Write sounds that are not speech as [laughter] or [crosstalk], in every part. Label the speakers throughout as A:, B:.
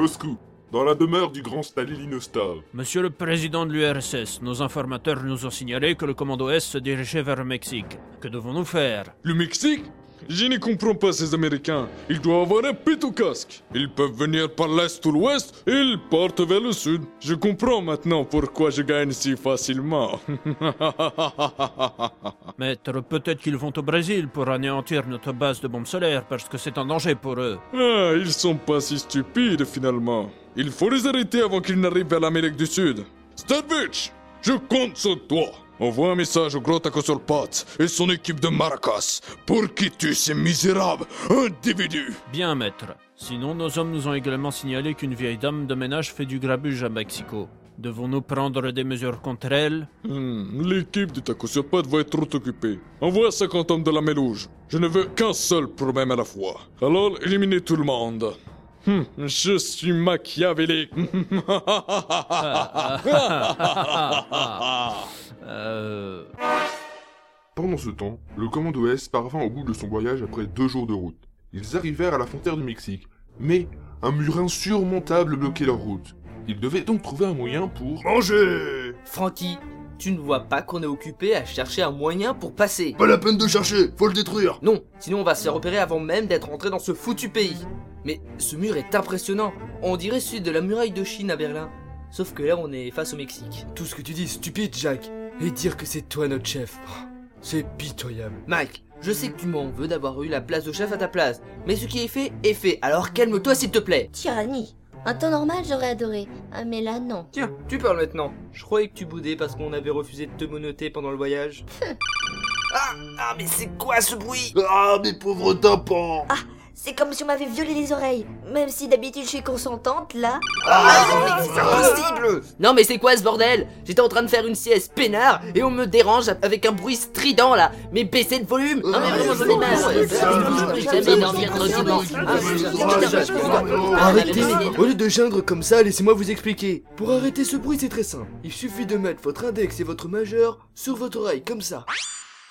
A: Moscou, dans la demeure du grand Stalininostov.
B: Monsieur le président de l'URSS, nos informateurs nous ont signalé que le commando S se dirigeait vers le Mexique. Que devons-nous faire?
C: Le Mexique? Je ne comprends pas ces Américains. Ils doivent avoir un pit au casque. Ils peuvent venir par l'est ou l'ouest et ils partent vers le sud. Je comprends maintenant pourquoi je gagne si facilement. [laughs]
B: Maître, peut-être qu'ils vont au Brésil pour anéantir notre base de bombes solaires parce que c'est un danger pour eux.
C: ah, ils sont pas si stupides finalement. Il faut les arrêter avant qu'ils n'arrivent vers l'Amérique du Sud. Starvich, je compte sur toi. Envoie un message au gros Tacosolpat et son équipe de Maracas pour qu'ils tuent ces misérables individus?
B: Bien, maître. Sinon, nos hommes nous ont également signalé qu'une vieille dame de ménage fait du grabuge à Mexico. Devons-nous prendre des mesures contre elle?
C: Hmm, L'équipe de Tacosolpat va être trop occupée. Envoie 50 hommes de la Mélouge. Je ne veux qu'un seul problème à la fois. Alors, éliminez tout le monde. Hmm, je suis machiavélique. [laughs] [laughs] [laughs]
B: Euh...
A: Pendant ce temps, le commando S parvint au bout de son voyage après deux jours de route. Ils arrivèrent à la frontière du Mexique, mais un mur insurmontable bloquait leur route. Ils devaient donc trouver un moyen pour...
D: Manger
E: Francky, tu ne vois pas qu'on est occupé à chercher un moyen pour passer
D: Pas la peine de chercher, faut le détruire
E: Non, sinon on va se faire repérer avant même d'être entré dans ce foutu pays. Mais ce mur est impressionnant. On dirait celui de la muraille de Chine à Berlin. Sauf que là, on est face au Mexique.
F: Tout ce que tu dis est stupide, Jack. Et dire que c'est toi notre chef, oh, c'est pitoyable.
E: Mike, je sais que tu m'en veux d'avoir eu la place de chef à ta place. Mais ce qui est fait est fait, alors calme-toi s'il te plaît.
G: Tyrannie. En temps normal, j'aurais adoré. Ah, mais là, non.
E: Tiens, tu parles maintenant. Je croyais que tu boudais parce qu'on avait refusé de te monoter pendant le voyage. [laughs] ah, ah, mais c'est quoi ce bruit?
D: Ah, mes pauvres tympans
G: C'est comme si on m'avait violé les oreilles. Même si d'habitude je suis consentante, là.
E: Ah, mais c'est impossible Non mais c'est quoi ce bordel? J'étais en train de faire une sieste peinard et on me dérange avec un bruit strident là Mais baissez le volume Non mais vraiment j'en ai marre viendra
F: Arrêtez Au lieu de geindre comme ça, laissez-moi vous expliquer. Pour arrêter ce bruit, c'est très simple. Il suffit de mettre votre index et votre majeur sur votre oreille, comme ça.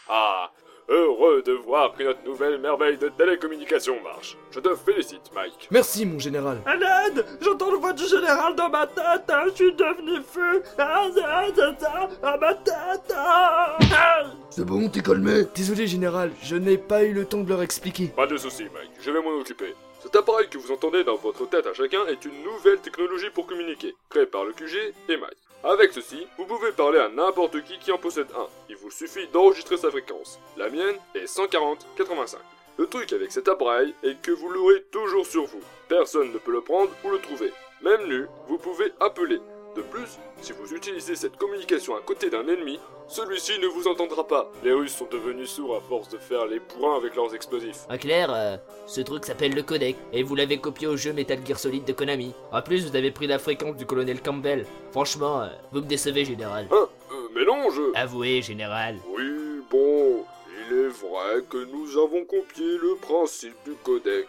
H: Ah, heureux de voir que notre nouvelle merveille de télécommunication marche. Je te félicite, Mike.
F: Merci, mon général.
I: À l'aide J'entends la voix du général dans ma tête hein, Je suis devenu feu Ah, ah, ah, ah, ah, ma tête ah. Ah.
D: C'est bon, t'es calmé?
F: Désolé, général, je n'ai pas eu le temps de leur expliquer.
H: Pas de soucis, Mike, je vais m'en occuper. Cet appareil que vous entendez dans votre tête à chacun est une nouvelle technologie pour communiquer, créée par le QG et Mike. Avec ceci, vous pouvez parler à n'importe qui qui en possède un. Il vous suffit d'enregistrer sa fréquence. La mienne est 140-85. Le truc avec cet appareil est que vous l'aurez toujours sur vous. Personne ne peut le prendre ou le trouver. Même nu, vous pouvez appeler. De plus, si vous utilisez cette communication à côté d'un ennemi, celui-ci ne vous entendra pas. Les Russes sont devenus sourds à force de faire les bourrins avec leurs explosifs.
E: En clair, euh, ce truc s'appelle le codec, et vous l'avez copié au jeu Metal Gear Solid de Konami. En plus, vous avez pris la fréquence du colonel Campbell. Franchement, euh, vous me décevez, général.
H: Hein?
E: Avouez, général.
H: Oui, bon, il est vrai que nous avons copié le principe du codec.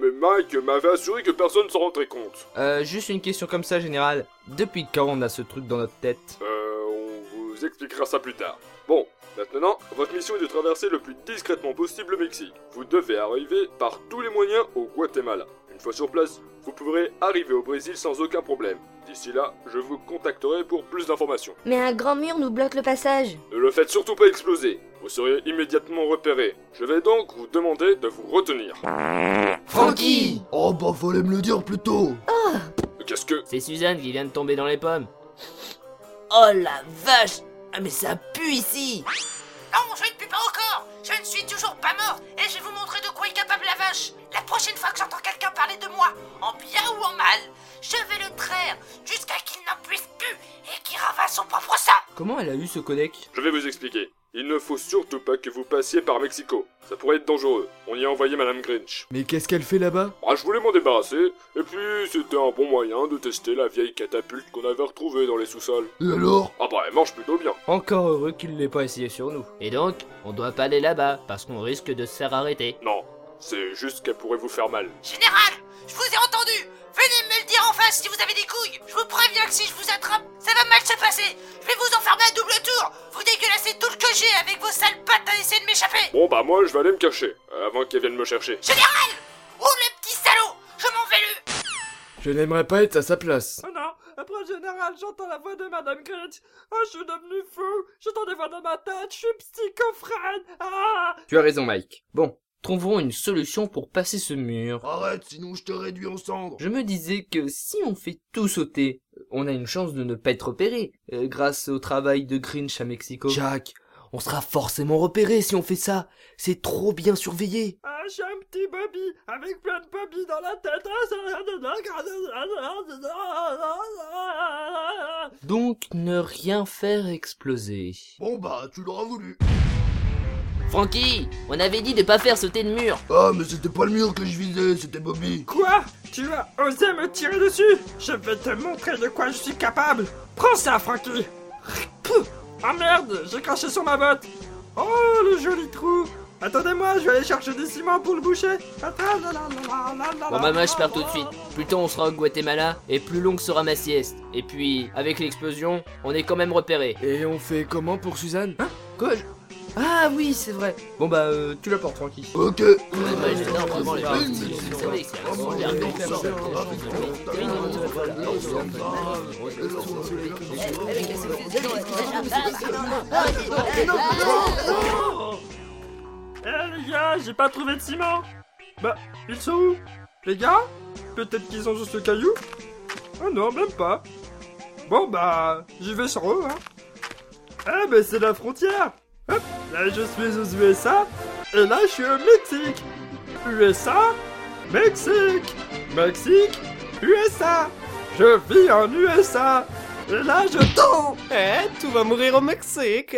H: Mais Mike m'avait assuré que personne ne s'en rendrait compte.
E: Euh, juste une question comme ça, général. Depuis quand on a ce truc dans notre tête?
H: Euh, on vous expliquera ça plus tard. Bon, maintenant, votre mission est de traverser le plus discrètement possible le Mexique. Vous devez arriver par tous les moyens au Guatemala. Une fois sur place, vous pourrez arriver au Brésil sans aucun problème. D'ici là, je vous contacterai pour plus d'informations.
G: Mais un grand mur nous bloque le passage.
H: Ne le faites surtout pas exploser. Vous serez immédiatement repéré. Je vais donc vous demander de vous retenir.
E: Francky
D: Oh bah fallait me le dire plus tôt
H: Qu'est-ce que...
E: C'est Suzanne qui vient de tomber dans les pommes. Oh la vache Ah mais ça pue ici
J: Non, je ne pue pas encore Je ne suis toujours pas morte et je vais vous montrer de quoi est capable la vache La prochaine fois que j'entends quelqu'un parler de moi, en bien ou en mal, je vais le traire jusqu'à qu'il n'en puisse plus et qu'il ravasse son propre sang
E: Comment elle a eu ce codec?
H: Je vais vous expliquer. Il ne faut surtout pas que vous passiez par Mexico. Ça pourrait être dangereux. On y a envoyé Madame Grinch.
F: Mais qu'est-ce qu'elle fait là-bas?
H: Ah, je voulais m'en débarrasser, et puis c'était un bon moyen de tester la vieille catapulte qu'on avait retrouvée dans les sous-sols.
D: Et alors?
H: Ah bah, elle marche plutôt bien.
E: Encore heureux qu'il l'ait pas essayé sur nous. Et donc, on doit pas aller là-bas, parce qu'on risque de se faire arrêter.
H: Non, c'est juste qu'elle pourrait vous faire mal.
J: Général, je vous ai entendu Venez me le dire en face si vous avez des couilles Je vous préviens que si je vous attrape, ça va mal se passer Je vais vous enfermer à double tour Vous dégueulassez tout le que j'ai avec vos sales pattes à essayer de m'échapper
H: Bon bah moi, je vais aller me cacher, avant qu'elle vienne me chercher.
J: Général Oh le petit salaud Je m'en vais le
F: Je n'aimerais pas être à sa place.
I: Le général, j'entends la voix de Madame Grinch. Oh, je suis devenu fou. J'entends des voix dans ma tête. Je suis psychophrène. Ah
E: Tu as raison, Mike. Bon, trouvons une solution pour passer ce mur.
D: Arrête, sinon je te réduis en cendres.
E: Je me disais que si on fait tout sauter, on a une chance de ne pas être repéré, euh, grâce au travail de Grinch à Mexico.
F: Jack, on sera forcément repéré si on fait ça. C'est trop bien surveillé.
I: Ah, je suis un petit Bobby, avec plein de Bobby dans la tête.
E: Donc ne rien faire exploser.
D: Bon bah, tu l'auras voulu.
E: Frankie, on avait dit de pas faire sauter le mur.
D: Ah, mais c'était pas le mur que je visais, c'était Bobby.
I: Quoi? Tu as osé me tirer dessus? Je vais te montrer de quoi je suis capable. Prends ça, Frankie. Ah merde, j'ai craché sur ma botte. Oh, le joli trou. Attendez-moi, je vais aller chercher des ciments pour le boucher.
E: Bon bah moi je pars tout de suite. Plus tôt on sera au Guatemala, et plus longue sera ma sieste. Et puis, avec l'explosion, on est quand même repéré.
F: Et on fait comment pour Suzanne?
E: Hein? Quoi? Je- Ah oui, c'est vrai. Bon bah, euh, tu la portes, Frankie.
D: Ok.
I: Les gars, j'ai pas trouvé de ciment. Bah, ils sont où Les gars? Peut-être qu'ils ont juste le caillou? Oh non, même pas. Bon bah, j'y vais sur eux, hein. Ah bah c'est la frontière. Hop, là je suis aux USA, et là je suis au Mexique. USA, Mexique, Mexique, USA. Je vis en USA. Et là je tombe.
K: Eh, tu vas mourir au Mexique.